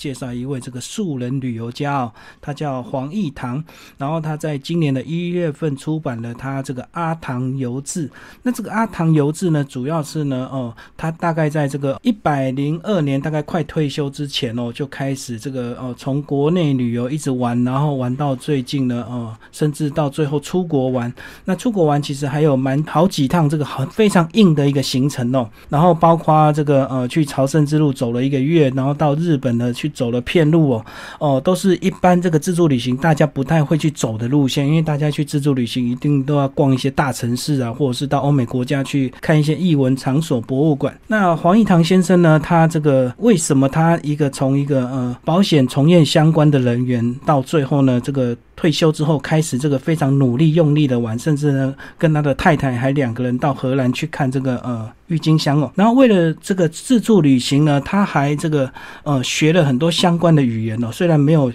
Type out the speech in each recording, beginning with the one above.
介绍一位这个素人旅游家哦，他叫黄义堂，然后他在今年的一月份出版了他这个《阿唐游志》。那这个《阿唐游志》呢，主要是呢，哦，他大概在这个一百零二年，大概快退休之前哦，就开始这个哦，从国内旅游一直玩，然后玩到最近呢，哦，甚至到最后出国玩。那出国玩其实还有蛮好几趟这个很非常硬的一个行程哦，然后包括这个呃去朝圣之路走了一个月，然后到日本呢去。走了片路哦，哦，都是一般这个自助旅行大家不太会去走的路线，因为大家去自助旅行一定都要逛一些大城市啊，或者是到欧美国家去看一些艺文场所、博物馆。那黄义堂先生呢，他这个为什么他一个从一个呃保险从业相关的人员，到最后呢这个。退休之后开始这个非常努力用力的玩，甚至呢跟他的太太还两个人到荷兰去看这个呃郁金香哦。然后为了这个自助旅行呢，他还这个呃学了很多相关的语言哦，虽然没有。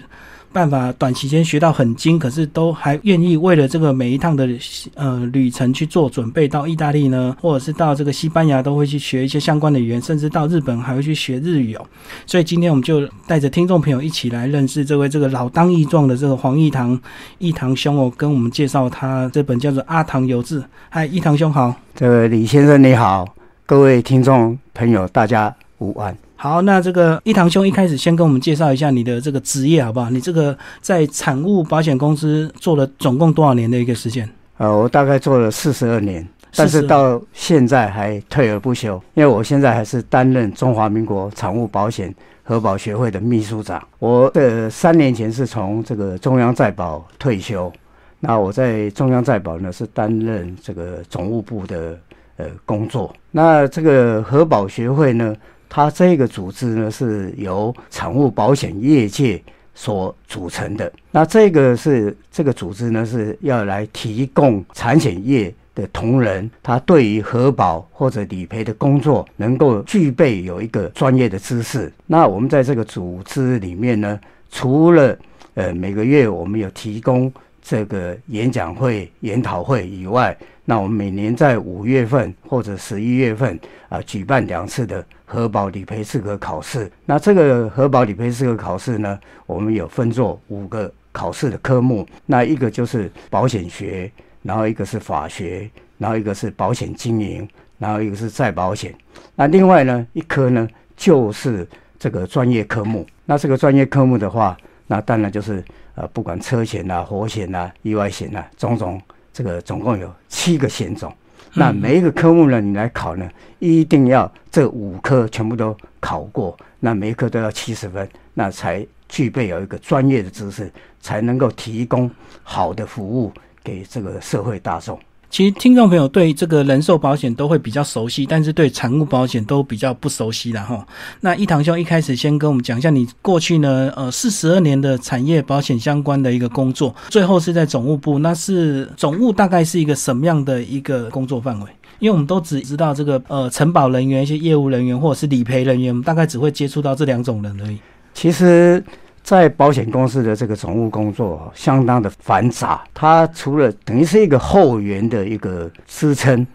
办法短期间学到很精，可是都还愿意为了这个每一趟的呃旅程去做准备。到意大利呢，或者是到这个西班牙，都会去学一些相关的语言，甚至到日本还会去学日语哦。所以今天我们就带着听众朋友一起来认识这位这个老当益壮的这个黄义堂义堂兄哦，跟我们介绍他这本叫做《阿唐游志》。嗨，义堂兄好，这位李先生你好，各位听众朋友大家午安。好，那这个一堂兄一开始先跟我们介绍一下你的这个职业好不好？你这个在产物保险公司做了总共多少年的一个时间？呃，我大概做了四十二年，但是到现在还退而不休，因为我现在还是担任中华民国产物保险核保学会的秘书长。我的三年前是从这个中央在保退休，那我在中央在保呢是担任这个总务部的呃工作。那这个核保学会呢？它这个组织呢，是由产物保险业界所组成的。那这个是这个组织呢，是要来提供产险业的同仁，他对于核保或者理赔的工作，能够具备有一个专业的知识。那我们在这个组织里面呢，除了呃每个月我们有提供这个演讲会、研讨会以外，那我们每年在五月份或者十一月份啊，举办两次的。核保理赔资格考试，那这个核保理赔资格考试呢，我们有分作五个考试的科目，那一个就是保险学，然后一个是法学，然后一个是保险经营，然后一个是再保险，那另外呢一科呢就是这个专业科目，那这个专业科目的话，那当然就是呃不管车险啊、火险啊、意外险啊，种种这个总共有七个险种。那每一个科目呢，你来考呢，一定要这五科全部都考过，那每一科都要七十分，那才具备有一个专业的知识，才能够提供好的服务给这个社会大众。其实听众朋友对这个人寿保险都会比较熟悉，但是对产物保险都比较不熟悉了哈。那一堂兄一开始先跟我们讲一下你过去呢，呃，四十二年的产业保险相关的一个工作，最后是在总务部，那是总务大概是一个什么样的一个工作范围？因为我们都只知道这个呃承保人员、一些业务人员或者是理赔人员，我们大概只会接触到这两种人而已。其实。在保险公司的这个总务工作相当的繁杂，它除了等于是一个后援的一个支撑，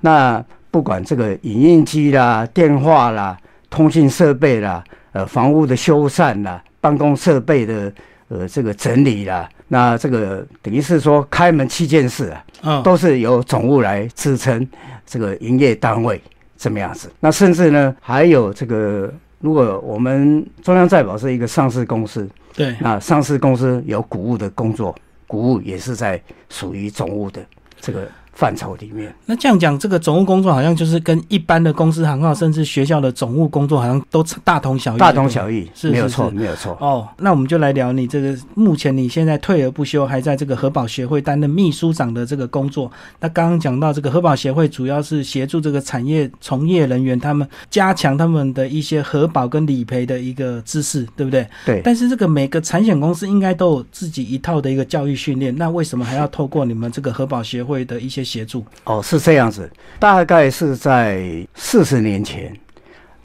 那不管这个影印机啦、电话啦、通讯设备啦、呃房屋的修缮啦、办公设备的呃这个整理啦，那这个等于是说开门七件事啊，都是由总务来支撑这个营业单位这么样子。那甚至呢，还有这个。如果我们中央再保是一个上市公司，对，那上市公司有股务的工作，股务也是在属于总务的这个。范畴里面，那这样讲，这个总务工作好像就是跟一般的公司行号，甚至学校的总务工作好像都大同小异。大同小异，是没有错，没有错。哦，那我们就来聊你这个目前你现在退而不休，还在这个核保协会担任秘书长的这个工作。那刚刚讲到这个核保协会，主要是协助这个产业从业人员他们加强他们的一些核保跟理赔的一个知识，对不对？对。但是这个每个产险公司应该都有自己一套的一个教育训练，那为什么还要透过你们这个核保协会的一些协助？哦。是这样子，大概是在四十年前，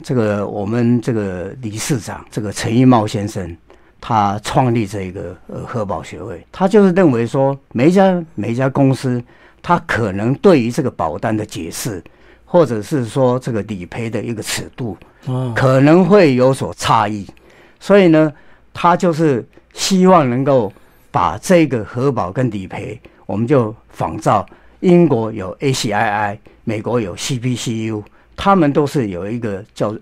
这个我们这个理事长这个陈一茂先生，他创立这个呃核保学会，他就是认为说，每一家每一家公司，他可能对于这个保单的解释，或者是说这个理赔的一个尺度，可能会有所差异，所以呢，他就是希望能够把这个核保跟理赔，我们就仿照英国有 ACII，美国有 CPCU，他们都是有一个叫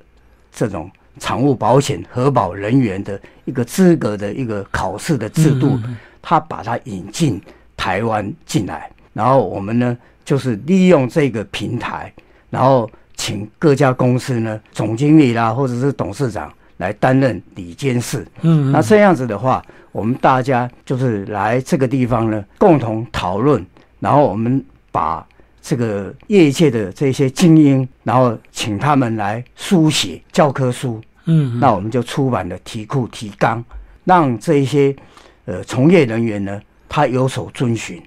这种产物保险核保人员的一个资格的一个考试的制度，他把它引进台湾进来，然后我们呢就是利用这个平台，然后。请各家公司呢总经理啦，或者是董事长来担任理监事。嗯，那这样子的话，我们大家就是来这个地方呢，共同讨论，然后我们把这个业界的这些精英，然后请他们来书写教科书。嗯，那我们就出版了题库提纲，让这一些呃从业人员呢，他有所遵循。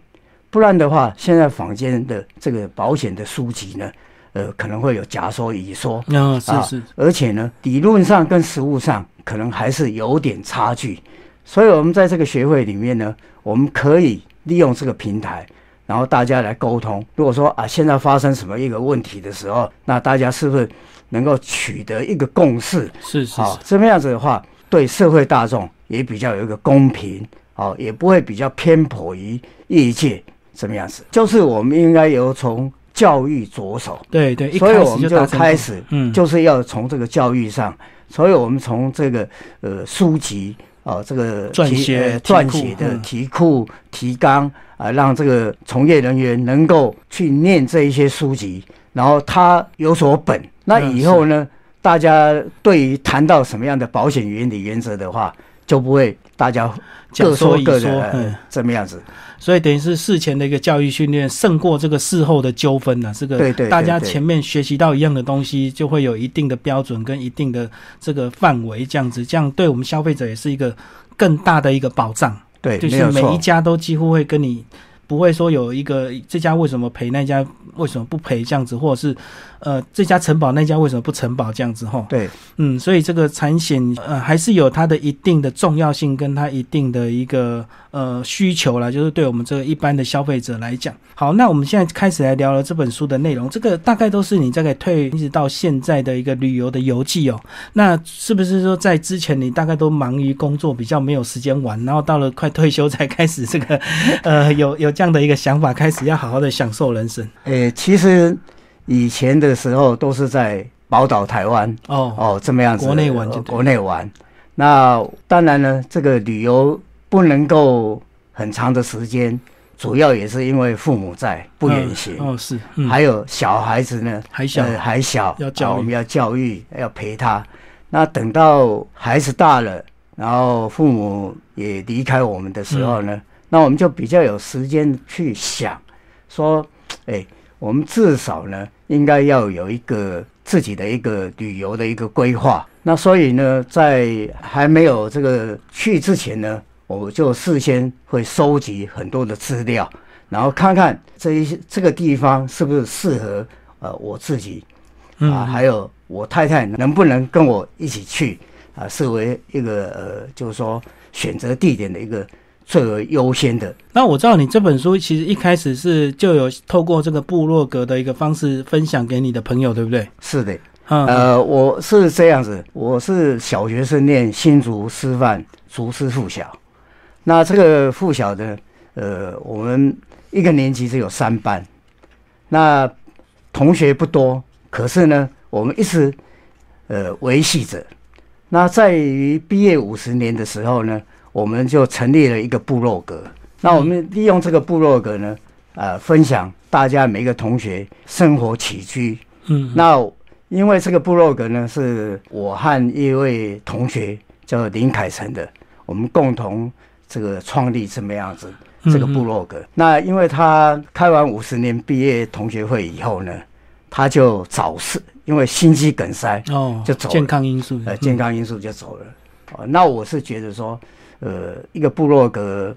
不然的话，现在坊间的这个保险的书籍呢。呃，可能会有假说、乙说，啊，是是，而且呢，理论上跟实物上可能还是有点差距，所以，我们在这个学会里面呢，我们可以利用这个平台，然后大家来沟通。如果说啊，现在发生什么一个问题的时候，那大家是不是能够取得一个共识？是是，好，这么样子的话，对社会大众也比较有一个公平，哦，也不会比较偏颇于业界，怎么样子？就是我们应该由从。教育着手，对对，所以我们就开始，嗯，就是要从这个教育上，所以我们从这个呃书籍啊，这个撰写撰写的题库提纲啊，让这个从业人员能够去念这一些书籍，然后他有所本，那以后呢，大家对于谈到什么样的保险原理原则的话，就不会大家各说各的，这么样子。所以等于是事前的一个教育训练，胜过这个事后的纠纷呢。这个大家前面学习到一样的东西，就会有一定的标准跟一定的这个范围，这样子，这样对我们消费者也是一个更大的一个保障。对，就是每一家都几乎会跟你。不会说有一个这家为什么赔那家为什么不赔这样子，或者是呃这家承保那家为什么不承保这样子哈？对，嗯，所以这个产险呃还是有它的一定的重要性跟它一定的一个呃需求啦，就是对我们这个一般的消费者来讲。好，那我们现在开始来聊了这本书的内容，这个大概都是你这个退一直到现在的一个旅游的游记哦。那是不是说在之前你大概都忙于工作，比较没有时间玩，然后到了快退休才开始这个呃有有。这样的一个想法，开始要好好的享受人生。诶，其实以前的时候都是在宝岛台湾哦哦这么样子，国内玩就国内玩。那当然呢，这个旅游不能够很长的时间，主要也是因为父母在不远行哦是，还有小孩子呢还小还小，要教我们要教育要陪他。那等到孩子大了，然后父母也离开我们的时候呢？那我们就比较有时间去想，说，哎，我们至少呢，应该要有一个自己的一个旅游的一个规划。那所以呢，在还没有这个去之前呢，我就事先会收集很多的资料，然后看看这一这个地方是不是适合呃我自己啊，还有我太太能不能跟我一起去啊，视为一个呃，就是说选择地点的一个。最为优先的。那我知道你这本书其实一开始是就有透过这个部落格的一个方式分享给你的朋友，对不对？是的，呃，我是这样子，我是小学生念新竹师范竹师附小，那这个附小的，呃，我们一个年级只有三班，那同学不多，可是呢，我们一直呃维系着。那在于毕业五十年的时候呢？我们就成立了一个部落格，那我们利用这个部落格呢，呃，分享大家每个同学生活起居。嗯，那因为这个部落格呢，是我和一位同学叫林凯成的，我们共同这个创立这么样子这个部落格。那因为他开完五十年毕业同学会以后呢，他就早逝，因为心肌梗塞哦，就走健康因素，呃，健康因素就走了。哦，那我是觉得说。呃，一个部落格，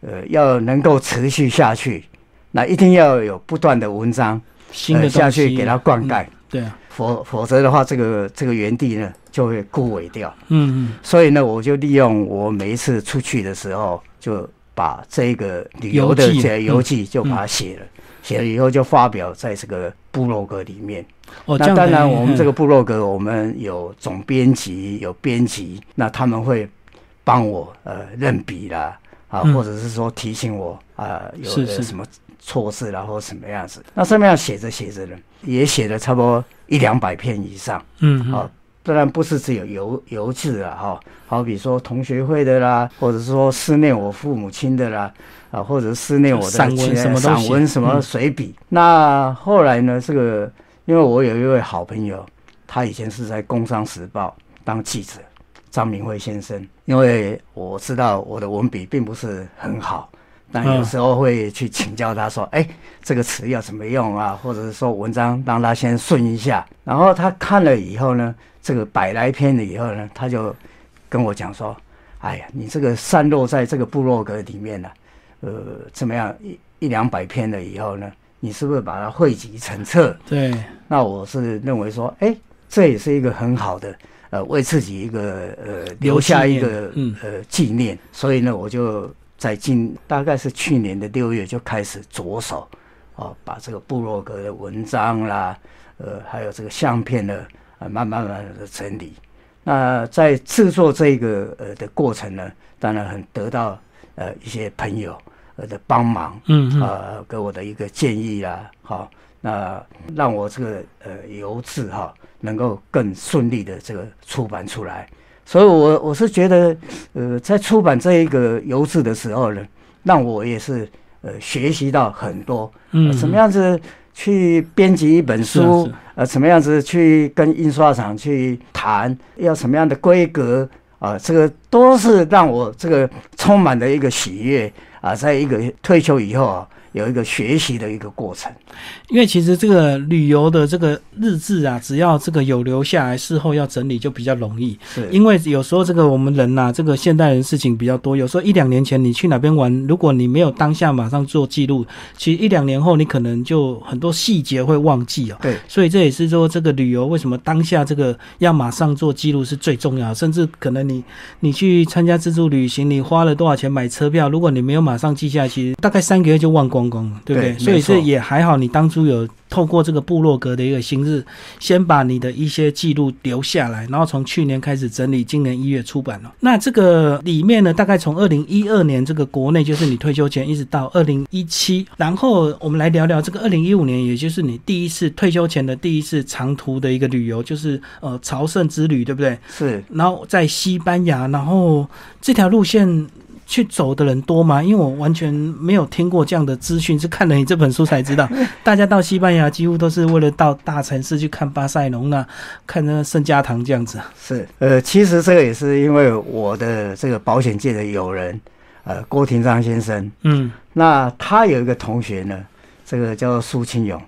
呃，要能够持续下去，那一定要有不断的文章，新的下去给它灌溉，对啊，否否则的话，这个这个园地呢就会枯萎掉。嗯嗯，所以呢，我就利用我每一次出去的时候，就把这个旅游的这游记就把它写了，写了以后就发表在这个部落格里面。哦，那当然，我们这个部落格，我们有总编辑，有编辑，那他们会帮我呃认笔啦，啊，嗯或者是说提醒我啊，有什么错字啦，或什么样子。那上面写着写着呢，也写了差不多一两百篇以上。嗯，好、当然不是只有油油字啊，哈、好比说同学会的啦，或者是说思念我父母亲的啦，啊，或者思念我的散文什么散文什么嗯随笔。那后来呢，这个因为我有一位好朋友，他以前是在《工商时报》当记者，张明辉先生。因为我知道我的文笔并不是很好，但有嗯时候会去请教他说：“哎、这个词要怎么用啊？”或者是说文章让他先顺一下。然后他看了以后呢，这个百来篇了以后呢，他就跟我讲说：“哎呀，你这个散落在这个部落格里面呢、呃，怎么样一一两百篇了以后呢，你是不是把它汇集成册？对，那我是认为说，哎，这也是一个很好的，呃，为自己一个呃留下一个嗯呃纪念。所以呢，我就在今大概是去年的六月就开始着手，哦，把这个部落格的文章啦，呃，还有这个相片呢，呃，慢慢慢慢的整理。那在制作这个呃的过程呢，当然很得到呃一些朋友呃的帮忙，嗯嗯，呃，给我的一个建议啦，好，那让我这个呃油字哈能够更顺利的这个出版出来。所以我我是觉得，呃，在出版这一个油字的时候呢，让我也是呃学习到很多，嗯，呃怎么样子去编辑一本书，是呃，怎么样子去跟印刷厂去谈，要什么样的规格啊、这个都是让我这个充满了一个喜悦啊，在一个退休以后啊，有一个学习的一个过程。因为其实这个旅游的这个日志啊，只要这个有留下来，事后要整理就比较容易。是，因为有时候这个我们人呐、这个现代人事情比较多，有时候一两年前你去哪边玩，如果你没有当下马上做记录，其实一两年后你可能就很多细节会忘记哦。对，所以这也是说，这个旅游为什么当下这个要马上做记录是最重要的，甚至可能你你去参加自助旅行，你花了多少钱买车票，如果你没有马上记下来，其实大概三个月就忘光对不对？对所以是也还好，你当初有透过这个部落格的一个形式，先把你的一些记录留下来，然后从去年开始整理，今年一月出版了。那这个里面呢，大概从二零一二年这个国内就是你退休前，一直到二零一七，然后我们来聊聊这个二零一五年，也就是你第一次退休前的第一次长途的一个旅游，就是呃朝圣之旅，对不对？是，然后在西班牙，然后这条路线去走的人多吗？因为我完全没有听过这样的资讯，是看了你这本书才知道。大家到西班牙几乎都是为了到大城市去看巴塞隆纳、看那圣家堂这样子。是，呃，其实这个也是因为我的这个保险界的友人，呃，郭廷章先生，嗯那他有一个同学呢，这个叫苏清勇。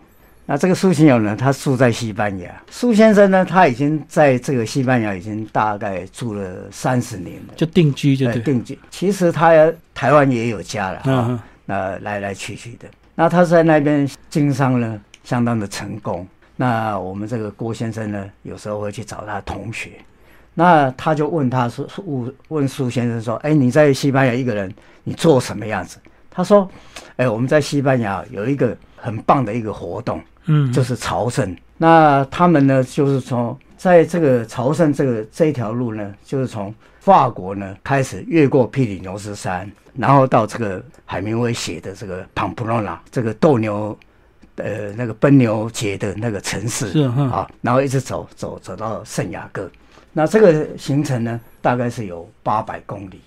那这个苏秦友呢，他住在西班牙。苏先生呢，他已经在这个西班牙已经大概住了三十年了，就定居就对。呃定居。其实他台湾也有家了哈，嗯那来来去去的。那他在那边经商呢，相当的成功。那我们这个郭先生呢，有时候会去找他同学，那他就问他说，问问苏先生说，哎，你在西班牙一个人，你做什么样子？他说，哎，我们在西班牙有一个很棒的一个活动，嗯，就是朝圣。那他们呢，就是从在这个朝圣这个这一条路呢，就是从法国呢开始越过皮里牛斯山，然后到这个海明威写的这个庞普罗纳这个斗牛，呃，那个奔牛节的那个城市是，啊，然后一直走走走到圣雅各。那这个行程呢，大概是有八百公里。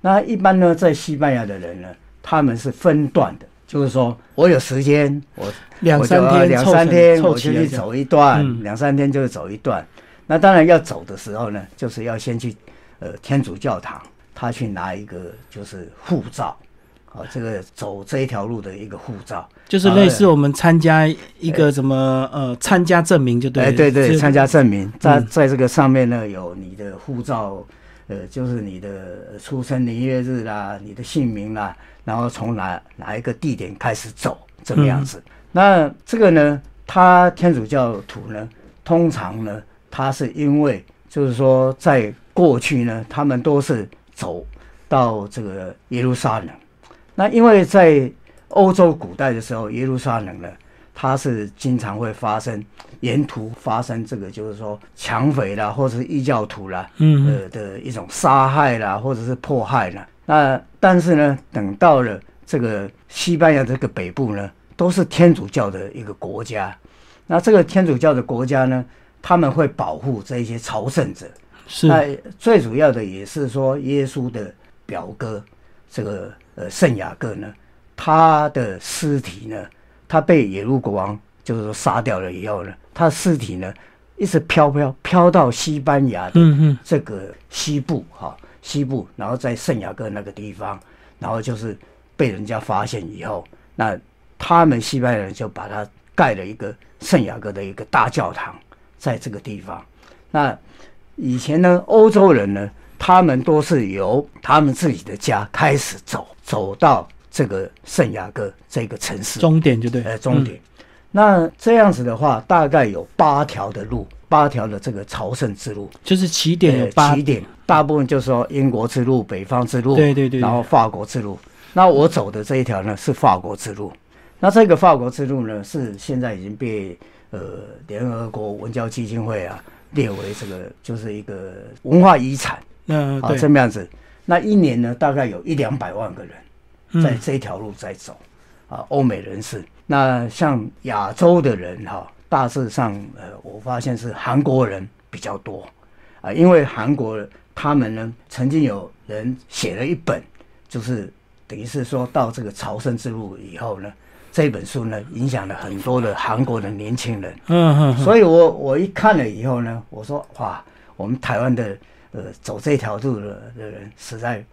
那一般呢，在西班牙的人呢，他们是分段的，就是说我有时间，我两三天两三天我就去走一段，嗯。两三天就是走一段。那当然要走的时候呢，就是要先去呃天主教堂，他去拿一个就是护照，啊，这个走这一条路的一个护照。就是类似我们参加一个什么呃参加证明就对了，哎，对对，参加证明，在嗯在这个上面呢有你的护照，呃，就是你的出生年月日啦，你的姓名啦，然后从哪哪一个地点开始走，这个样子。嗯那这个呢，他天主教徒呢，通常呢，他是因为就是说在过去呢，他们都是走到这个耶路撒冷，那因为在欧洲古代的时候，耶路撒冷呢，它是经常会发生沿途发生这个，就是说抢匪啦，或者是异教徒啦，嗯呃的一种杀害啦，或者是迫害啦。那但是呢，等到了这个西班牙这个北部呢，都是天主教的一个国家。那这个天主教的国家呢，他们会保护这些朝圣者。是那最主要的也是说，耶稣的表哥这个呃圣雅各呢，他的尸体呢，他被野路国王就是说杀掉了以后呢，他的尸体呢一直飘飘飘到西班牙的这个西部哈、西部，然后在圣雅各那个地方，然后就是被人家发现以后，那他们西班牙人就把它盖了一个圣雅各的一个大教堂，在这个地方。那以前呢，欧洲人呢，他们都是由他们自己的家开始走，走到这个圣雅各这个城市，终点就对，呃，终点。那这样子的话，大概有八条的路，八条的这个朝圣之路。就是起点有呃八起点，大部分就是说英国之路、北方之路，对对对对然后法国之路。那我走的这一条呢是法国之路。那这个法国之路呢，是现在已经被呃联合国文教基金会啊列为这个就是一个文化遗产啊，嗯啊这么样子。那一年呢，大概有一两百万个人在嗯这条路在走啊，欧美人士。那像亚洲的人哈、大致上呃，我发现是韩国人比较多啊，因为韩国他们呢，曾经有人写了一本，就是等于是说到这个朝圣之路以后呢，这本书呢，影响了很多的韩国的年轻人。嗯嗯嗯所以我我一看了以后呢，我说哇，我们台湾的呃走这条路的的人实在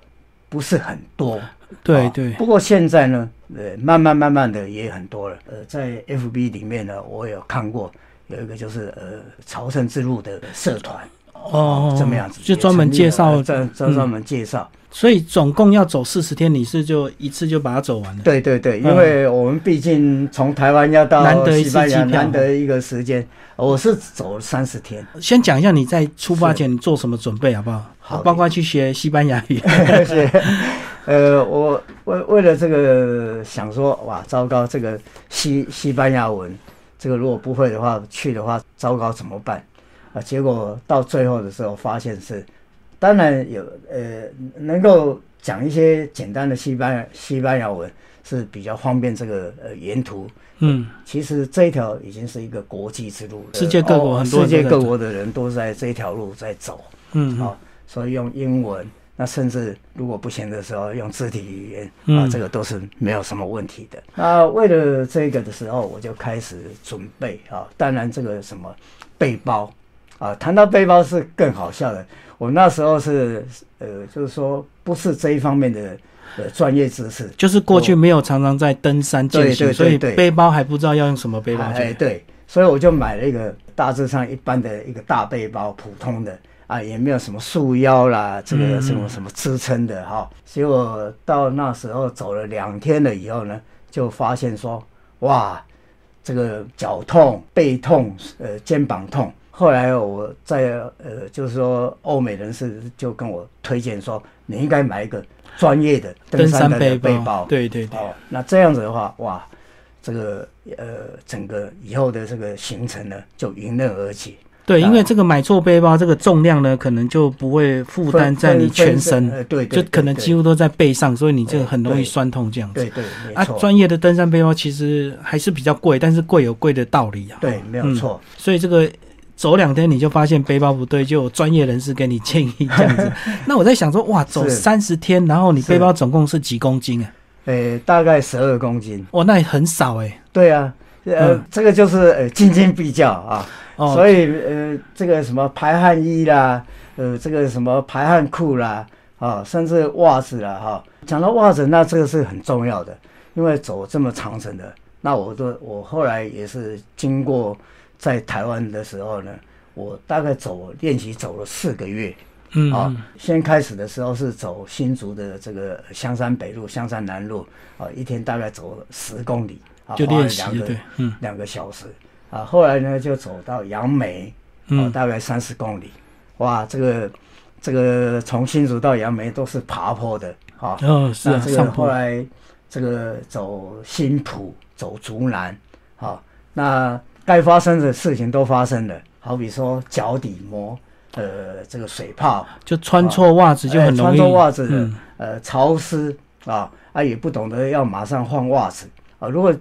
不是很多。啊对对不过现在呢，呃，慢慢慢慢的也很多了。呃，在 FB 里面呢，我有看过有一个就是呃朝圣之路的社团，哦，这么样子，就专门介绍专专专门介绍。所以总共要走四十天，你是就一次就把它走完了？对对对，嗯因为我们毕竟从台湾要到难得一次西班牙，难得一个时间，我是走了三十天。先讲一下你在出发前你做什么准备好不好？好包括去学西班牙语。是，呃，我为为了这个想说，哇，糟糕，这个西西班牙文，这个如果不会的话，去的话，糟糕怎么办？啊，结果到最后的时候，发现是，当然有，呃，能够讲一些简单的西班牙西班牙文是比较方便这个呃沿途。嗯，其实这一条已经是一个国际之路了，世界各国哦很多人世界各国的人都在这一条路在走。嗯，啊、所以用英文，那甚至如果不行的时候用肢体语言嗯啊，这个都是没有什么问题的。那为了这个的时候，我就开始准备啊，当然这个什么背包啊，谈到背包是更好笑的。我那时候是呃，就是说不是这一方面的呃专业知识，就是过去没有常常在登山践行，对对对所以背包还不知道要用什么背包哎，去。对，所以我就买了一个大致上一般的一个大背包，普通的啊，也没有什么束腰啦，这嗯个什么什么支撑的哈。结果到那时候走了两天了以后呢，就发现说，哇，这个脚痛、背痛、呃肩膀痛。后来我在呃，就是说欧美人士就跟我推荐说，你应该买一个专业的登登山背背包。对对对，哦，那这样子的话，哇，这个呃，整个以后的这个行程呢，就迎刃而解。对，啊因为这个买错背包，这个重量呢，可能就不会负担在你全身，呃，对对就可能几乎都在背上，所以你这个很容易酸痛这样子。对对，没啊，错，专业的登山背包其实还是比较贵，但是贵有贵的道理啊。对，没有错。所以这个走两天你就发现背包不对，就有专业人士给你建议这样子。那我在想说，哇，走三十天，然后你背包总共是几公斤啊？呃，大概十二公斤。哇，那也很少哎、对啊，呃，嗯这个就是呃斤斤比较啊。哦，所以呃，这个什么排汗衣啦，呃，这个什么排汗裤啦，啊，甚至袜子啦，哈、讲到袜子，那这个是很重要的，因为走这么长程的，那我都我后来也是经过在台湾的时候呢，我大概走练习走了四个月嗯，啊嗯。先开始的时候是走新竹的这个香山北路、香山南路啊，一天大概走十公里，啊，就练习两个对，嗯两个小时啊。后来呢，就走到杨梅，大概三十公里。哇，这个这个从新竹到杨梅都是爬坡的，啊。哦是啊，那这个后来这个走新浦，走竹南，好，那该发生的事情都发生了，好比说脚底磨呃这个水泡，就穿错袜子就很容易，穿错袜子的呃潮湿啊啊也不懂得要马上换袜子。啊，如果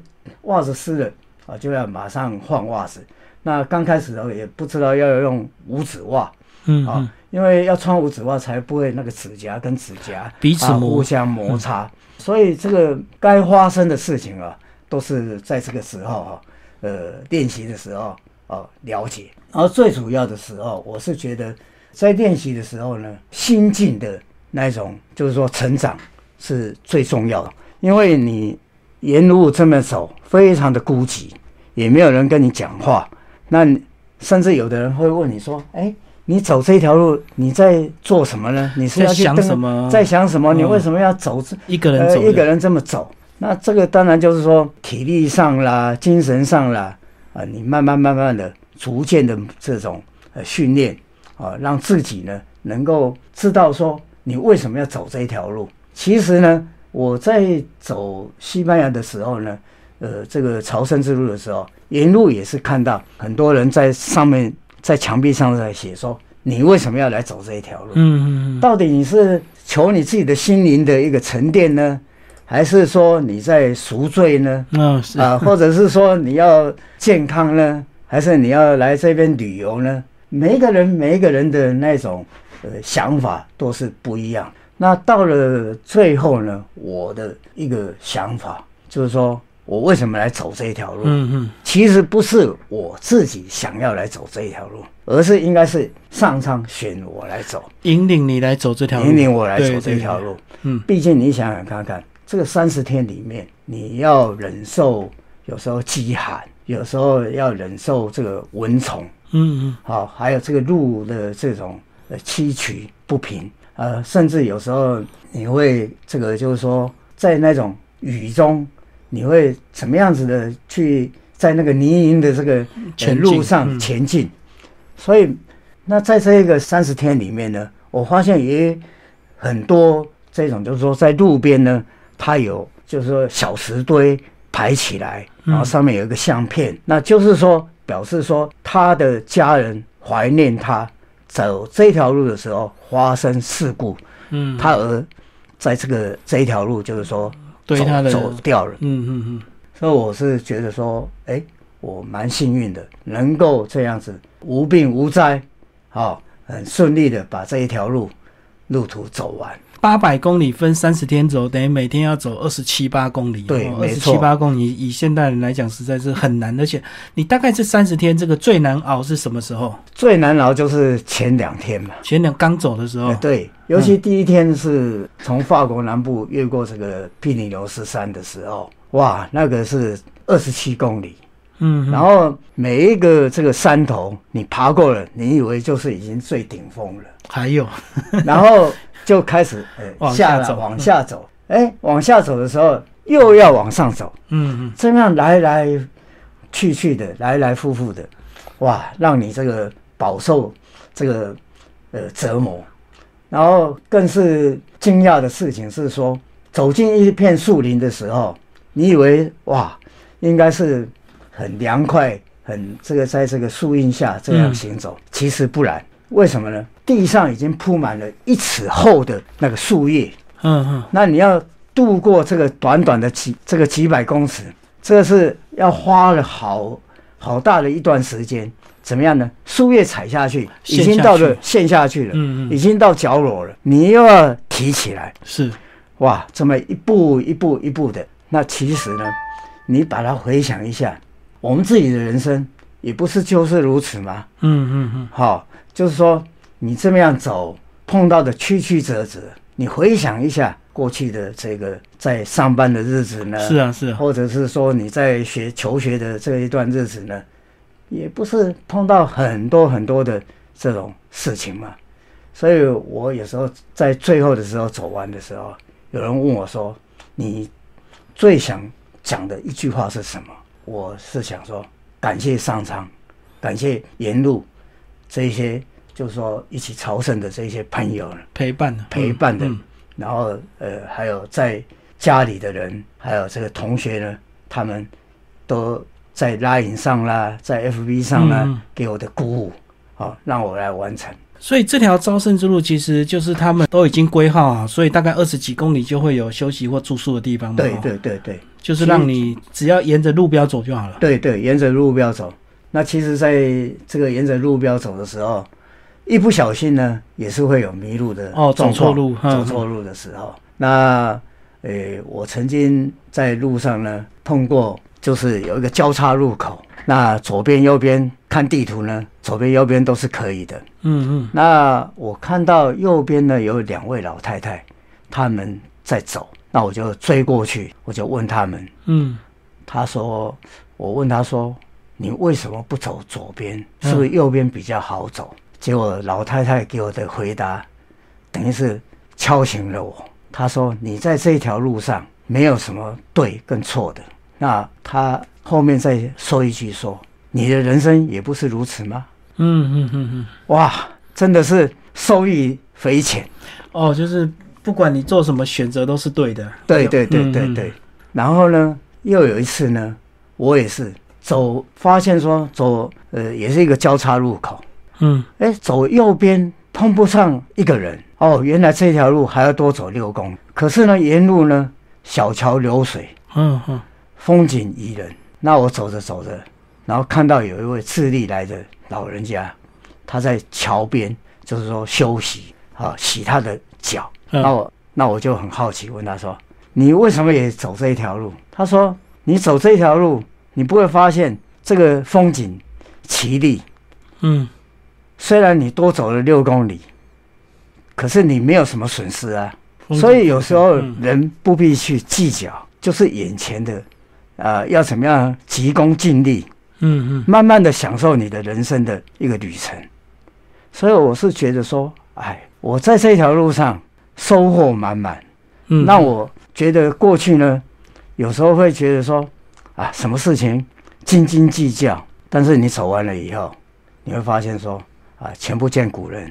袜子湿了啊就要马上换袜子，那刚开始的时候也不知道要用五指袜，嗯啊，因为要穿五指袜才不会那个指甲跟指甲彼此互相摩擦。所以这个该发生的事情啊，都是在这个时候哈，呃，练习的时候哦了解。然后最主要的时候，我是觉得在练习的时候呢，心境的那种就是说成长是最重要的。因为你沿路这么走，非常的孤寂，也没有人跟你讲话。那甚至有的人会问你说：“哎。”你走这条路，你在做什么呢？你是要想什么？在想什么？你为什么要走这一个人走？一个人这么走，那这个当然就是说体力上啦、精神上啦，啊，你慢慢慢慢的、逐渐的这种呃训练啊，让自己呢能够知道说你为什么要走这一条路。其实呢，我在走西班牙的时候呢，呃，这个朝圣之路的时候，沿路也是看到很多人在上面。在墙壁上在写说：“你为什么要来走这一条路？嗯嗯到底你是求你自己的心灵的一个沉淀呢，还是说你在赎罪呢？嗯，是啊，或者是说你要健康呢，还是你要来这边旅游呢？每一个人每一个人的那种呃想法都是不一样。那到了最后呢，我的一个想法就是说。”我为什么来走这一条路？嗯嗯，其实不是我自己想要来走这一条路，而是应该是上苍选我来走，引领你来走这条路，引领我来走这条路。嗯，毕竟你想想看看，这个三十天里面，你要忍受有时候饥寒，有时候要忍受这个蚊虫，嗯嗯，好，还有这个路的这种呃崎岖不平，呃，甚至有时候你会这个就是说在那种雨中。你会怎么样子的去在那个泥泞的这个路上前进？所以，那在这个三十天里面呢，我发现也很多这种，就是说在路边呢，它有就是说小石堆排起来，然后上面有一个相片，那就是说表示说他的家人怀念他走这条路的时候发生事故，嗯，他而在这个这一条路就是说。对他的走掉了，嗯嗯嗯，所以我是觉得说，哎，我蛮幸运的，能够这样子无病无灾，好，很顺利的把这一条路路途走完。八百公里分三十天走，等于每天要走二十七八公里。对，二十七八公里以现代人来讲，实在是很难。而且你大概这三十天，这个最难熬是什么时候？最难熬就是前两天嘛。前两刚走的时候。对，尤其第一天是从法国南部越过这个皮尼牛斯山的时候，哇，那个是二十七公里。嗯。然后每一个这个山头你爬过了，你以为就是已经最顶峰了。还有，然后。就开始呃下走往下走，哎，往下走的时候又要往上走，嗯嗯，这样来来去去的，来来复复的，哇，让你这个饱受这个呃折磨。然后更是惊讶的事情是说，走进一片树林的时候，你以为哇，应该是很凉快，很这个在这个树荫下这样行走，其实不然。为什么呢？地上已经铺满了一尺厚的那个树叶，嗯嗯，那你要度过这个短短的几这个几百公尺，这个是要花了好好大的一段时间。怎么样呢？树叶踩下去，已经到了陷下去了，嗯嗯，已经到角落了，你又要提起来，是，哇，这么一步一步一步的。那其实呢，你把它回想一下，我们自己的人生也不是就是如此吗？嗯嗯嗯，好。就是说，你这么样走，碰到的曲曲折折，你回想一下过去的这个在上班的日子呢？是啊，是啊。或者是说你在学求学的这一段日子呢，也不是碰到很多很多的这种事情嘛。所以我有时候在最后的时候走完的时候，有人问我说：“你最想讲的一句话是什么？”我是想说，感谢上苍，感谢沿路。这些就是说一起朝圣的这些朋友呢，陪伴的陪伴的，然后呃还有在家里的人，还有这个同学呢，他们都在拉影上啦，在 FB 上啦，给我的鼓舞，好，让我来完成。所以这条朝圣之路其实就是他们都已经规划好，所以大概二十几公里就会有休息或住宿的地方。对对对对，就是让你只要沿着路标走就好了。对对，沿着路标走。那其实在这个沿着路标走的时候，一不小心呢，也是会有迷路的哦，走错路，走错路的时候。那呃，我曾经在路上呢通过，就是有一个交叉路口。那左边、右边看地图呢？左边、右边都是可以的。嗯嗯。那我看到右边呢有两位老太太，他们在走，那我就追过去，我就问他们。嗯。他说：“我问他说，你为什么不走左边？是不是右边比较好走？”结果老太太给我的回答，等于是敲醒了我。她说：“你在这条路上没有什么对跟错的。”那她。后面再说一句，说你的人生也不是如此吗？嗯嗯嗯嗯，哇，真的是受益匪浅。哦，就是不管你做什么选择都是对的。对对对对对。然后呢，又有一次呢，我也是走，发现说走，呃，也是一个交叉路口。嗯。哎，走右边碰不上一个人。哦，原来这条路还要多走六公里。可是呢，沿路呢，小桥流水。嗯嗯。风景宜人。那我走着走着，然后看到有一位智利来的老人家，他在桥边，就是说休息啊，洗他的脚。那我那我就很好奇，问他说：“你为什么也走这一条路？”他说：“你走这条路，你不会发现这个风景奇丽。嗯，虽然你多走了六公里，可是你没有什么损失啊。所以有时候人不必去计较，就是眼前的。”呃，要怎么样急功近利？嗯嗯，慢慢的享受你的人生的一个旅程。所以我是觉得说，哎，我在这条路上收获满满。嗯，那我觉得过去呢，有时候会觉得说，啊，什么事情斤斤计较。但是你走完了以后，你会发现说，啊，前不见古人，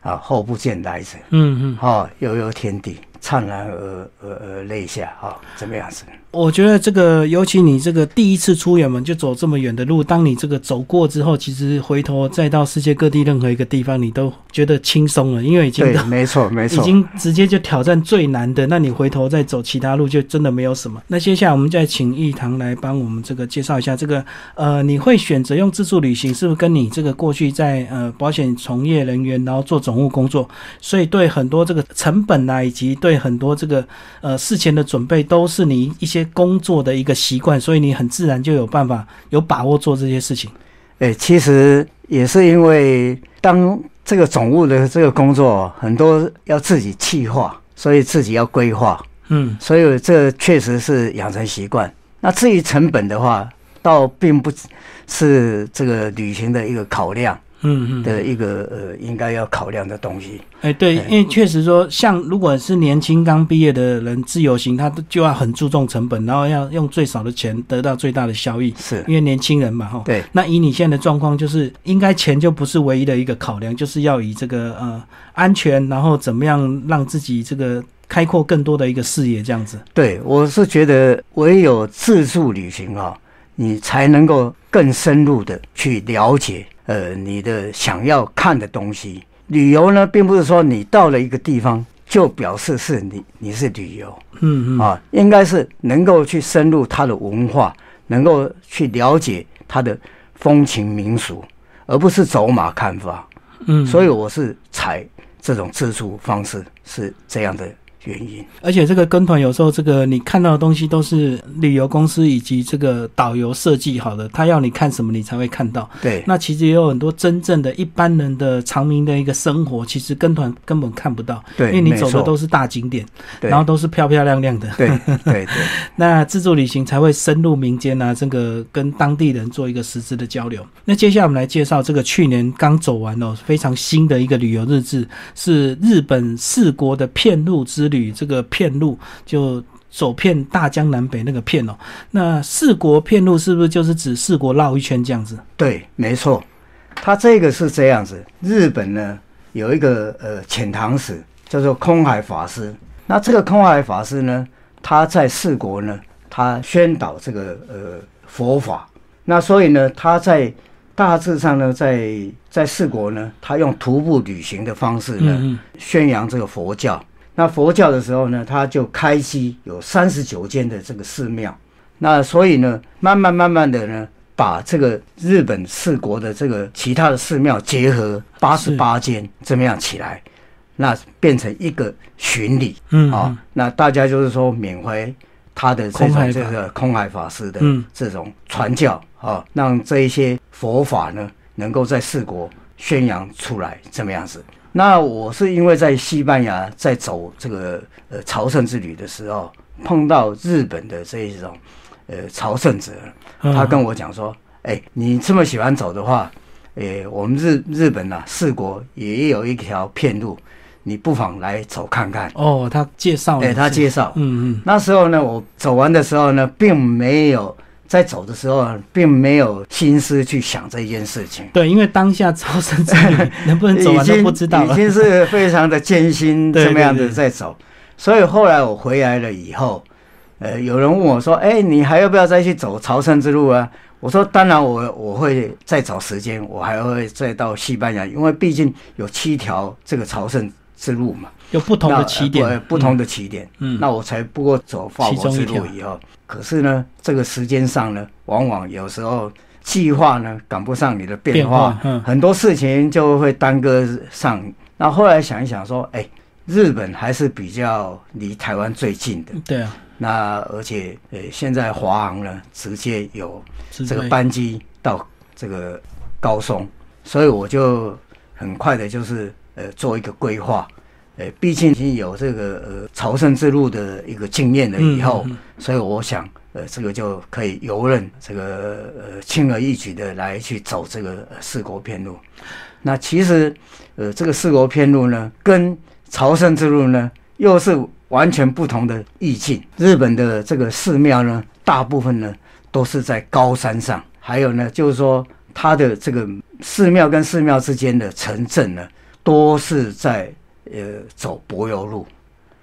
啊，后不见来者。嗯嗯，哦，悠悠天地。灿然而而而泪下啊，怎么样子？我觉得这个，尤其你这个第一次出远门就走这么远的路，当你这个走过之后，其实回头再到世界各地任何一个地方，你都觉得轻松了，因为已经对，没错 没错，已经直接就挑战最难的。那你回头再走其他路，就真的没有什么。那接下来我们再请易堂来帮我们这个介绍一下这个呃，你会选择用自助旅行，是不是跟你这个过去在呃保险从业人员，然后做总务工作，所以对很多这个成本啊，以及对很多这个呃事前的准备都是你一些工作的一个习惯，所以你很自然就有办法有把握做这些事情。哎，其实也是因为当这个总务的这个工作很多要自己计划，所以自己要规划。嗯，所以这确实是养成习惯。那至于成本的话，倒并不是这个旅行的一个考量。嗯嗯的一个呃，应该要考量的东西。哎，对，因为确实说，像如果是年轻刚毕业的人自由行，他就要很注重成本，然后要用最少的钱得到最大的效益。是，因为年轻人嘛，哈。对。那以你现在的状况，就是应该钱就不是唯一的一个考量，就是要以这个呃安全，然后怎么样让自己这个开阔更多的一个视野，这样子。对，我是觉得唯有自助旅行啊，你才能够更深入的去了解。呃，你的想要看的东西，旅游呢，并不是说你到了一个地方就表示是你你是旅游，嗯嗯。啊，应该是能够去深入它的文化，能够去了解它的风情民俗，而不是走马看花，嗯，所以我是采这种自助方式，是这样的。原因，而且这个跟团有时候，这个你看到的东西都是旅游公司以及这个导游设计好的，他要你看什么，你才会看到。对，那其实也有很多真正的一般人的长民的一个生活，其实跟团根本看不到。对，因为你走的都是大景点，然后都是漂漂亮亮的。对对 对，那自助旅行才会深入民间啊，这个跟当地人做一个实质的交流。那接下来我们来介绍这个去年刚走完哦，非常新的一个旅游日志，是日本四国的片路之旅。这个片路就走遍大江南北那个片哦，那四国片路是不是就是指四国绕一圈这样子？对，没错，它这个是这样子。日本呢有一个呃遣唐使叫做空海法师，那这个空海法师呢，他在四国呢，他宣导这个呃佛法，那所以呢，他在大致上呢，在在四国呢，他用徒步旅行的方式呢，宣扬这个佛教。那佛教的时候呢，他就开基有三十九间的这个寺庙。那所以呢，慢慢慢慢的呢，把这个日本四国的这个其他的寺庙结合八十八间这么样起来，那变成一个巡礼。嗯啊，那大家就是说缅怀他的这种这个空海法师的这种传教啊，让这一些佛法呢，能够在四国宣扬出来，这么样子。那我是因为在西班牙在走这个呃朝圣之旅的时候，碰到日本的这一种呃朝圣者，他跟我讲说：“哎，你这么喜欢走的话，哎，我们日日本呐四国也有一条片路，你不妨来走看看。”哦，他介绍，哎，他介绍，嗯嗯。那时候呢，我走完的时候呢，并没有。在走的时候，并没有心思去想这件事情。对，因为当下超生之旅能不能走完都不知道 已经是非常的艰辛，这么样子 在走。所以后来我回来了以后，呃，有人问我说：“哎，你还要不要再去走朝圣之路啊？”我说：“当然，我我会再找时间，我还会再到西班牙，因为毕竟有七条这个朝圣之路嘛。”有不同的起点，不同的起点，嗯，那我才不过走法国之路以后，可是呢，这个时间上呢，往往有时候计划呢赶不上你的变化，嗯，很多事情就会耽搁上。那后来想一想说，哎，日本还是比较离台湾最近的，对啊，那而且呃，现在华航呢直接有这个班机到这个高松，所以我就很快的就是呃做一个规划。呃，毕竟已经有这个呃朝圣之路的一个经验了以后，所以我想，呃，这个就可以游刃这个呃轻而易举的来去走这个四国片路。那其实，呃，这个四国片路呢，跟朝圣之路呢，又是完全不同的意境。日本的这个寺庙呢，大部分呢都是在高山上，还有呢，就是说它的这个寺庙跟寺庙之间的城镇呢，都是在。呃，走柏油路，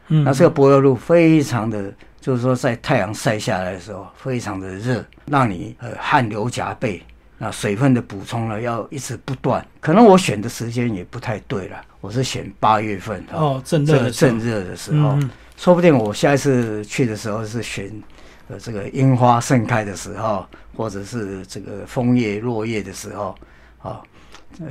嗯，那这个柏油路非常的，就是说在太阳晒下来的时候，非常的热，让你呃汗流浃背。那水分的补充呢，要一直不断。可能我选的时间也不太对了，我是选八月份哦，正热正热的时候，说不定我下一次去的时候是选呃这个樱花盛开的时候，或者是这个枫叶落叶的时候，啊，呃。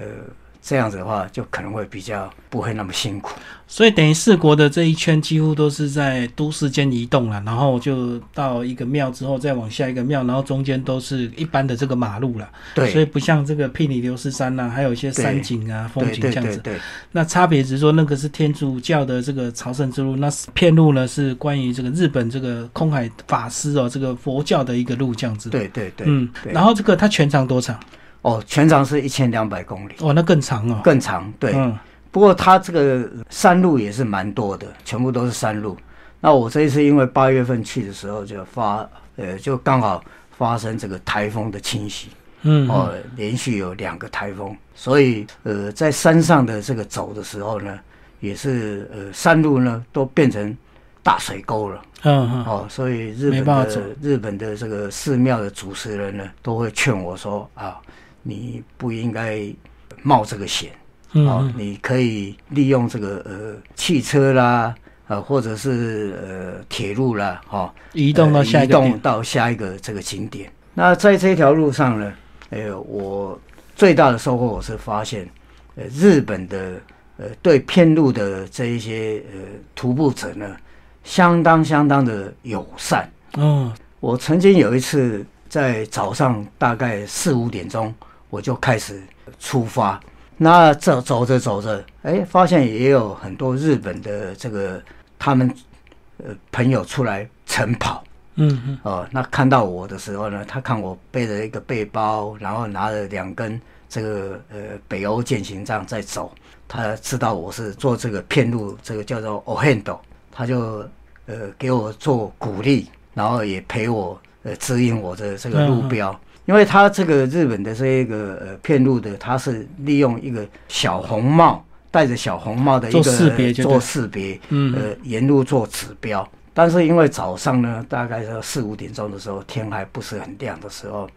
这样子的话，就可能会比较不会那么辛苦。所以等于四国的这一圈几乎都是在都市间移动了，然后就到一个庙之后再往下一个庙，然后中间都是一般的这个马路了。对，所以不像这个霹雳流石山呐，还有一些山景啊、风景这样子。对，那差别只是说那个是天主教的这个朝圣之路，那片路呢是关于这个日本这个空海法师哦，这个佛教的一个路这样子。对对对，嗯，然后这个它全长多长？哦，全长是一千两百公里，哦，那更长哦，更长，对。嗯，不过它这个山路也是蛮多的，全部都是山路。那我这一次因为八月份去的时候就发，呃，就刚好发生这个台风的侵袭，嗯，哦，连续有两个台风，所以呃，在山上的这个走的时候呢，也是呃山路呢都变成大水沟了，嗯嗯，哦，所以日本的日本的这个寺庙的主持人呢都会劝我说啊。你不应该冒这个险，啊，你可以利用这个呃汽车啦，呃或者是呃铁路啦，哈，移动到下移动到下一个这个景点。那在这条路上呢，呃，我最大的收获我是发现，呃，日本的呃对偏路的这一些呃徒步者呢，相当相当的友善。嗯，我曾经有一次在早上大概四五点钟。我就开始出发，那走走着走着，哎，发现也有很多日本的这个他们呃朋友出来晨跑，嗯嗯，哦，那看到我的时候呢，他看我背着一个背包，然后拿着两根这个呃北欧健行杖在走，他知道我是做这个片路，这个叫做 ohendo，他就呃给我做鼓励，然后也陪我呃指引我的这个路标。因为他这个日本的这一个呃片路的，他是利用一个小红帽，戴着小红帽的一个做识别，做识别，嗯，呃，沿路做指标，但是因为早上呢，大概是四五点钟的时候，天还不是很亮的时候，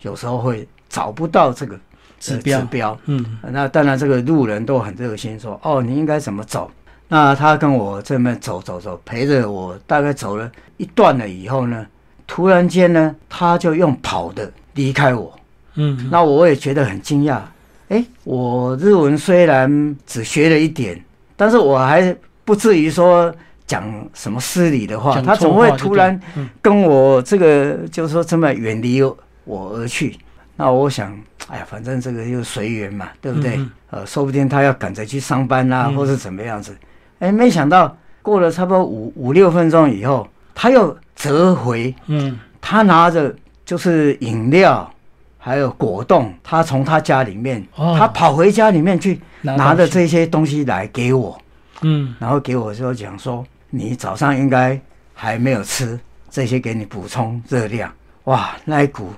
有时候会找不到这个指标。指标。嗯。那当然，这个路人都很热心，说：“哦，你应该怎么走？”那他跟我这边走走走，陪着我大概走了一段了以后呢，突然间呢，他就用跑的离开我。嗯那我也觉得很惊讶。哎，我日文虽然只学了一点，但是我还不至于说讲什么失礼的话。讲他怎么会突然跟我这个就是说这么远离我而去？那我想，哎呀，反正这个就随缘嘛，对不对？嗯呃，说不定他要赶着去上班啦、嗯或是怎么样子。哎，没想到过了差不多五五六分钟以后，他又折回，嗯他拿着就是饮料，还有果冻，他从他家里面，哦他跑回家里面去拿拿着这些东西来给我，嗯然后给我说讲说，你早上应该还没有吃这些，给你补充热量。哇，那一股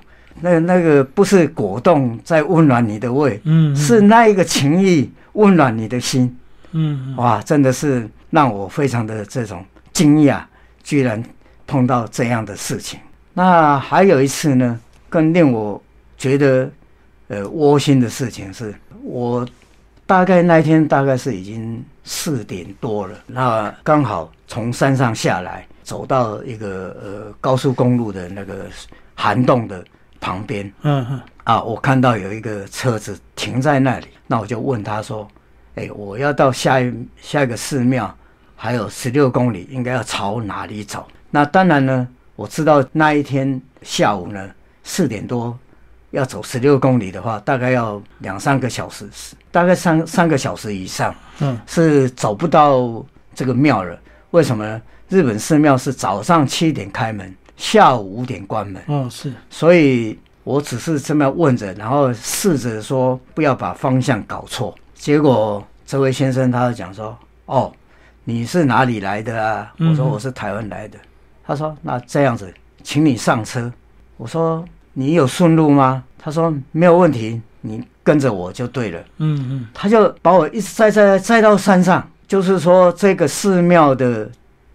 那那个不是果冻在温暖你的胃，嗯是那一个情谊温暖你的心。嗯哇，真的是让我非常的这种惊讶，居然碰到这样的事情。那还有一次呢，更令我觉得呃窝心的事情是，我大概那一天大概是已经四点多了，那刚好从山上下来，走到一个呃高速公路的那个涵洞的旁边，嗯嗯啊，我看到有一个车子停在那里，那我就问他说：“哎，我要到下一下一个寺庙，还有十六公里，应该要朝哪里走？”那当然呢，我知道那一天下午呢四点多要走十六公里的话，大概要两三个小时，大概三三个小时以上嗯是走不到这个庙了。为什么呢？日本寺庙是早上七点开门，下午五点关门。哦是所以我只是这么问着，然后试着说不要把方向搞错。结果这位先生他就讲说：“哦，你是哪里来的啊？”嗯我说：“我是台湾来的。”他说：“那这样子，请你上车。”我说：“你有顺路吗？”他说：“没有问题，你跟着我就对了。”嗯嗯他就把我一直载载载到山上，就是说这个寺庙的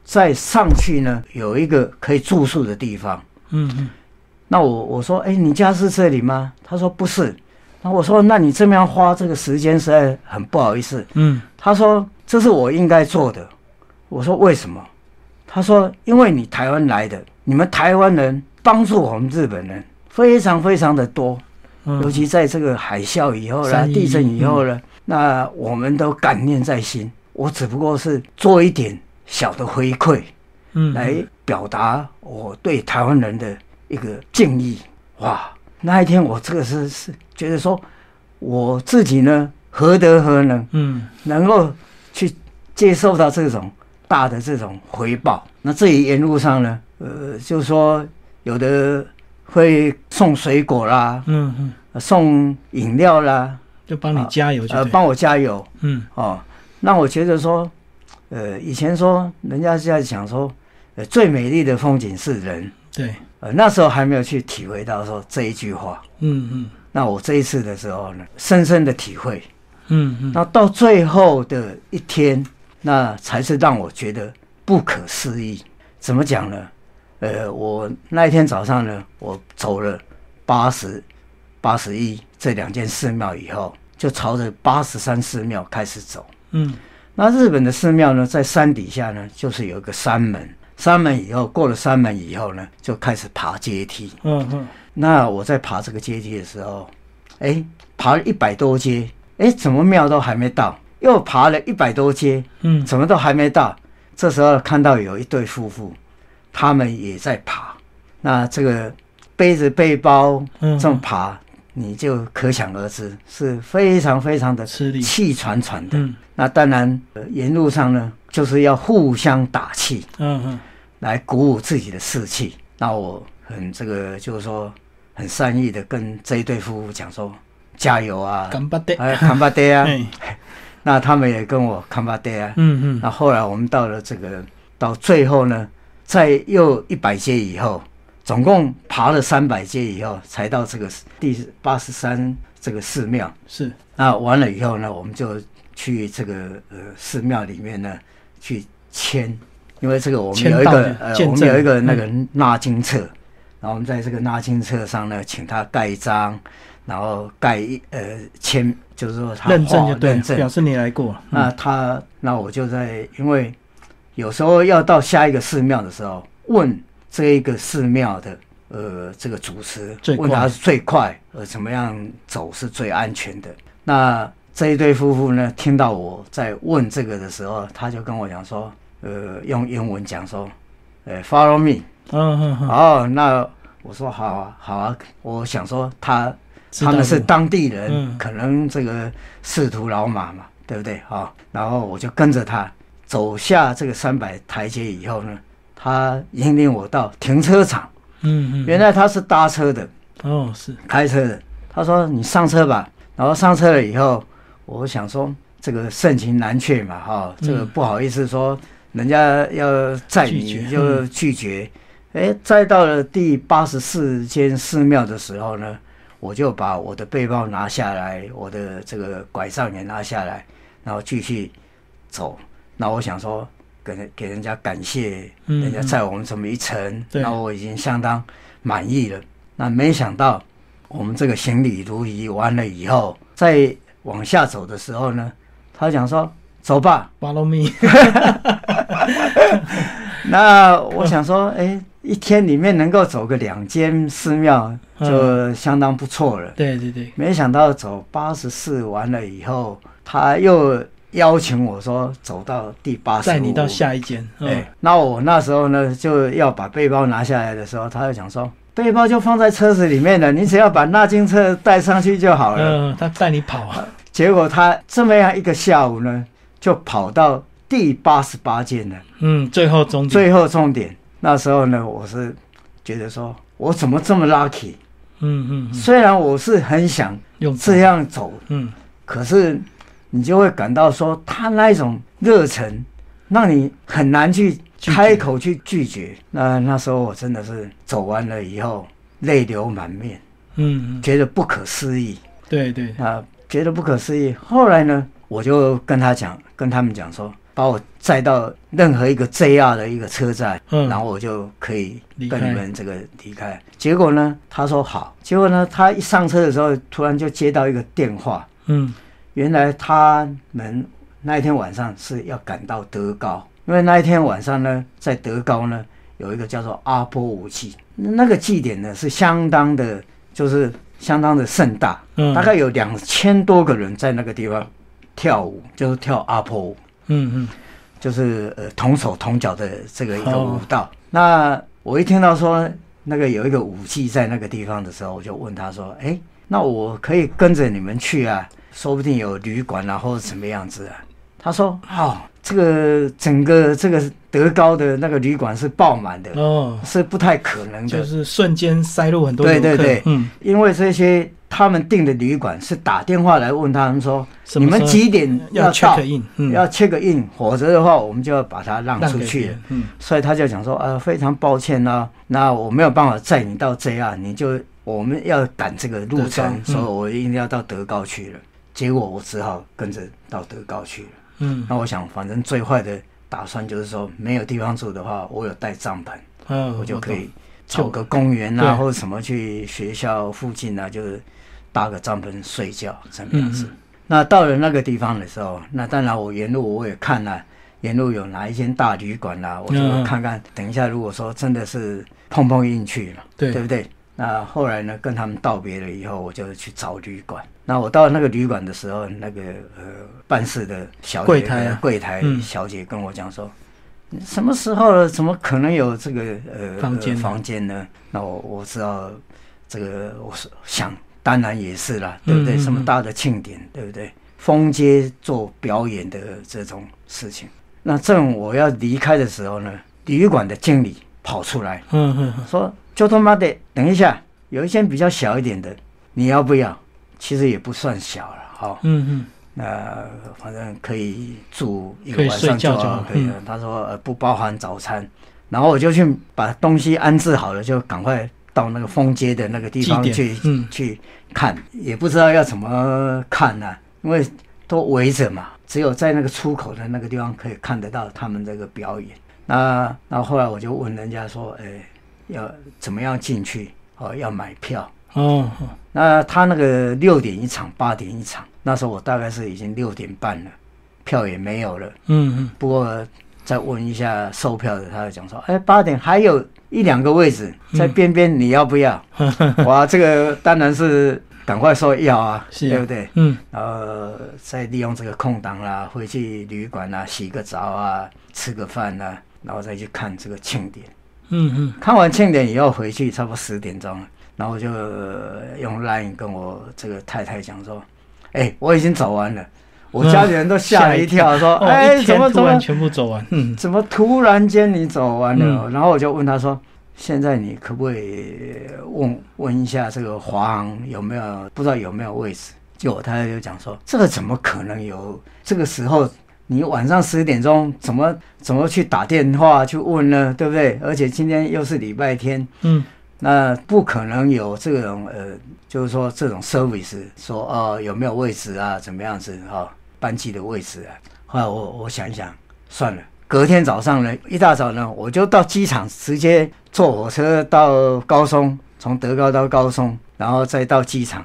再上去呢，有一个可以住宿的地方。嗯嗯那我我说，哎，你家是这里吗？他说不是。那我说，那你这么样花这个时间实在很不好意思。嗯他说这是我应该做的。我说为什么？他说因为你台湾来的，你们台湾人帮助我们日本人非常非常的多，嗯，尤其在这个海啸以后啦、三一地震以后呢，那我们都感念在心。我只不过是做一点小的回馈，嗯来表达我对台湾人的一个敬意。哇，那一天我这个是是觉得说，我自己呢何德何能，嗯能够去接受到这种大的这种回报。那这一沿路上呢，呃，就是说有的会送水果啦，嗯嗯，呃送饮料啦，就帮你加油就呃，帮我加油嗯哦。那我觉得说，呃，以前说人家是在讲说，呃，最美丽的风景是人。对，呃，那时候还没有去体会到说这一句话。嗯嗯那我这一次的时候呢，深深的体会。嗯嗯那到最后的一天，那才是让我觉得不可思议。怎么讲呢？呃，我那一天早上呢，我走了八十、八十一这两间寺庙以后，就朝着八十三寺庙开始走。嗯那日本的寺庙呢，在山底下呢，就是有一个山门。山门以后，过了山门以后呢，就开始爬阶梯。嗯嗯那我在爬这个阶梯的时候，哎，爬了一百多阶，哎，怎么庙都还没到？又爬了一百多阶，嗯怎么都还没到？这时候看到有一对夫妇，他们也在爬。那这个背着背包嗯，这么爬，你就可想而知，是非常非常的吃力，气喘喘的。嗯那当然，呃沿路上呢，就是要互相打气，嗯嗯来鼓舞自己的士气。那我很这个就是说很善意的跟这一对夫妇讲说，加油啊，干巴爹，哎，干巴爹啊。哎，那他们也跟我康巴爹啊。嗯嗯。那后来我们到了这个到最后呢，在又一百阶以后，总共爬了三百阶以后，才到这个第八十三这个寺庙。是，那完了以后呢，我们就去这个呃寺庙里面呢去签因为这个我们有一个呃，我们有一个那个纳金册，然后我们在这个纳金册上呢，请他盖章，然后盖一呃签，就是说他认证就对证表示你来过。嗯那他，那我就在，因为有时候要到下一个寺庙的时候，问这一个寺庙的呃这个主持问他是最快，呃怎么样走是最安全的。那这一对夫妇呢，听到我在问这个的时候，他就跟我讲说，呃，用英文讲说，呃，follow me。嗯嗯嗯，哦，那我说好啊，好啊，我想说他他们是当地人，嗯可能这个仕途老马嘛，对不对？好、然后我就跟着他走下这个三百台阶以后呢，他引领我到停车场。嗯嗯，原来他是搭车的，哦是，开车的。他说：“你上车吧。”然后上车了以后，我想说这个盛情难却嘛，哈、这个嗯不好意思说，人家要载你就拒绝。哎，再到了第八十四间寺庙的时候呢，我就把我的背包拿下来，我的这个拐杖也拿下来，然后继续走。那我想说，给人给人家感谢，嗯人家载我们这么一程，对那我已经相当满意了。那没想到我们这个行李如仪完了以后，再往下走的时候呢，他讲说走吧。follow me，那我想说，哎、一天里面能够走个两间寺庙，就相当不错了。对对对，没想到走八十四完了以后，他又邀请我说走到第八十五，载你到下一间。哎、嗯，那我那时候呢就要把背包拿下来的时候，他就讲说，背包就放在车子里面了，你只要把纳金车带上去就好了。嗯，他带你跑啊。结果他这么样一个下午呢，就跑到第八十八件呢，嗯，最后终点。最后终点。那时候呢，我是觉得说，我怎么这么 lucky？嗯嗯嗯，虽然我是很想用这样走，嗯可是你就会感到说，他那一种热忱，让你很难去开口去拒绝。那那时候我真的是走完了以后，泪流满面，嗯嗯，觉得不可思议对对，啊，觉得不可思议。后来呢，我就跟他讲，跟他们讲说，把我载到任何一个 JR 的一个车站，嗯。然后我就可以跟你们这个离开。结果呢，他说好。结果呢，他一上车的时候，突然就接到一个电话，嗯。原来他们那一天晚上是要赶到德高，因为那一天晚上呢，在德高呢有一个叫做阿波舞祭，那个祭典呢是相当的，就是相当的盛大，嗯，大概有两千多个人在那个地方跳舞，就是跳阿波舞，嗯嗯就是呃同手同脚的这个一个哦舞蹈。那我一听到说那个有一个舞祭在那个地方的时候，我就问他说：“哎，那我可以跟着你们去啊？说不定有旅馆啊，或者什么样子啊？”他说：“哦，这个整个这个德高的那个旅馆是爆满的，哦，是不太可能的，就是瞬间塞入很多。对对对嗯，因为这些他们订的旅馆是打电话来问他们说，你们几点要到？要 check in，否则的话我们就要把它让出去。了。嗯。所以他就讲说，呃，非常抱歉啦、那我没有办法载你到这样，你就我们要赶这个路程，嗯。所以我一定要到德高去了。结果我只好跟着到德高去了。嗯。那我想，反正最坏的打算就是说，没有地方住的话，我有带帐篷，嗯，我就可以懂找个公园啊，或者什么去学校附近啊，就是搭个帐篷睡觉这么样子。嗯那到了那个地方的时候，那当然我沿路我也看了，沿路有哪一间大旅馆啦、我就嗯看看。等一下，如果说真的是碰碰运气了，对对不对？那后来呢，跟他们道别了以后，我就去找旅馆。那我到那个旅馆的时候，那个呃办事的小姐柜台小姐跟我讲说，什么时候了？怎么可能有这个呃房间呃房间呢？那我我知道这个，我是想当然也是啦，对不对？嗯嗯嗯什么大的庆典，对不对？封街做表演的这种事情。那正我要离开的时候呢，旅馆的经理跑出来嗯嗯嗯说：“就他妈的，等一下，有一间比较小一点的，你要不要？其实也不算小了，哈、嗯嗯，那反正可以住一个晚上就好好可以了。他说呃不包含早餐，然后我就去把东西安置好了，就赶快到那个封街的那个地方去、嗯去看，也不知道要怎么看呢、因为都围着嘛，只有在那个出口的那个地方可以看得到他们这个表演。那那后来我就问人家说，哎，要怎么样进去？哦，要买票。哦，那他那个六点一场，八点一场。那时候我大概是已经六点半了，票也没有了。嗯嗯，不过再问一下售票的，他就讲说，哎，八点还有一两个位置在边边，你要不要？哇，这个当然是赶快说要啊，对不对？嗯，然后再利用这个空档啦，回去旅馆啊，洗个澡啊，吃个饭啊，然后再去看这个庆典。嗯嗯，看完庆典以后回去，差不多十点钟了。然后就用 Line 跟我这个太太讲说：“哎，我已经走完了。”我家里人都吓了一跳，说：“哎，怎么突然全部走完？嗯，怎么突然间你走完了？”然后我就问他说：“现在你可不可以问问一下这个华航有没有不知道有没有位置？”就我太太就讲说：“这个怎么可能有？这个时候你晚上十点钟怎么怎么去打电话去问呢？对不对？而且今天又是礼拜天。”嗯。那不可能有这种呃，就是说这种 service，说哦有没有位置啊，怎么样子哈，班机的位置啊。后来我我想一想，算了，隔天早上呢，一大早呢，我就到机场直接坐火车到高松，从德高到高松，然后再到机场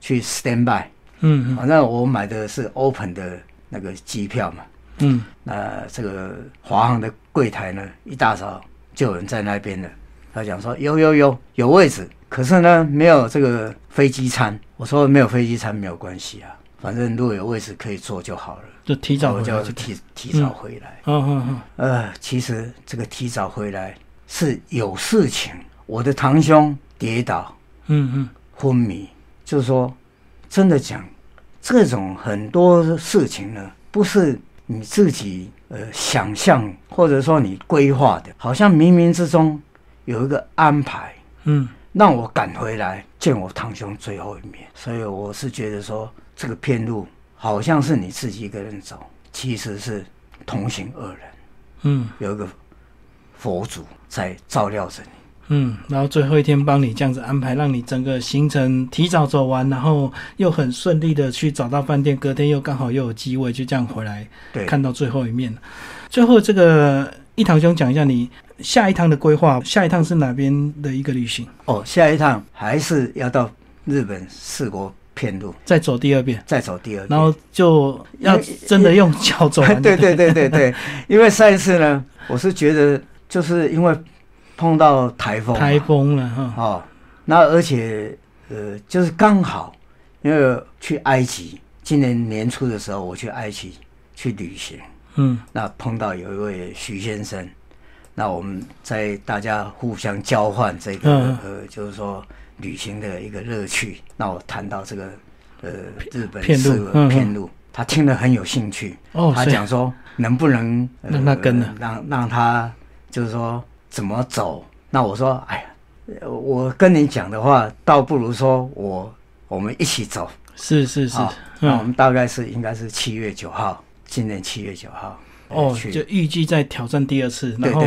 去 stand by。嗯，反正我买的是 open 的那个机票嘛。嗯，那这个华航的柜台呢，一大早就有人在那边了。他讲说有有有有位置，可是呢没有这个飞机餐。我说没有飞机餐没有关系啊，反正如果有位置可以坐就好了。就提早，我就提提早回来。嗯嗯嗯。呃，其实这个提早回来是有事情。我的堂兄跌倒，嗯嗯，昏迷。就是说，真的讲，这种很多事情呢，不是你自己呃想象或者说你规划的，好像冥冥之中。有一个安排，嗯，让我赶回来见我堂兄最后一面，所以我是觉得说，这个片路好像是你自己一个人走，其实是同行二人，嗯，有一个佛祖在照料着你，嗯，然后最后一天帮你这样子安排，让你整个行程提早走完，然后又很顺利的去找到饭店，隔天又刚好又有机位，就这样回来，对，看到最后一面最后这个一堂兄讲一下你。下一趟的规划，下一趟是哪边的一个旅行？哦，下一趟还是要到日本四国片路，再走第二遍，再走第二遍，然后就要真的用脚走。对对对对？对，因为上一次呢，我是觉得就是因为碰到台风，台风了哈。哦，那而且呃，就是刚好，因为去埃及，今年年初的时候我去埃及去旅行，嗯，那碰到有一位徐先生。那我们在大家互相交换这个呃，就是说旅行的一个乐趣。那我谈到这个呃日本四个片路，他听了很有兴趣。哦，他讲说能不能让他跟呢？让让他就是说怎么走？那我说哎呀，我跟你讲的话，倒不如说我我们一起走。是是是，那我们大概是应该是七月九号，今年七月九号。哦，就预计在挑战第二次，然后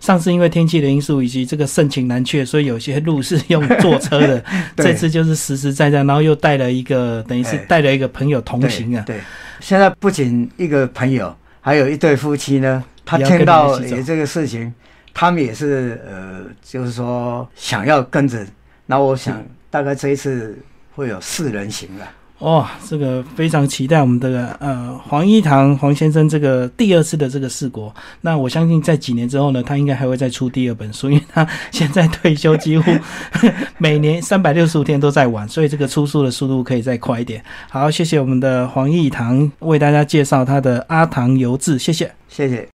上次因为天气的因素以及这个盛情难却，所以有些路是用坐车的。这次就是实实在在，然后又带了一个，等于是带了一个朋友同行啊。对，现在不仅一个朋友，还有一对夫妻呢。他听到这个事情，他们也是呃，就是说想要跟着。那我想大概这一次会有四人行了。哇，这个非常期待我们的呃黄一堂黄先生这个第二次的这个四国。那我相信在几年之后呢，他应该还会再出第二本书，因为他 现在退休几乎 每年三百六十五天都在玩，所以这个出书的速度可以再快一点。好，谢谢我们的黄一堂为大家介绍他的《阿唐游志》，谢谢，谢谢。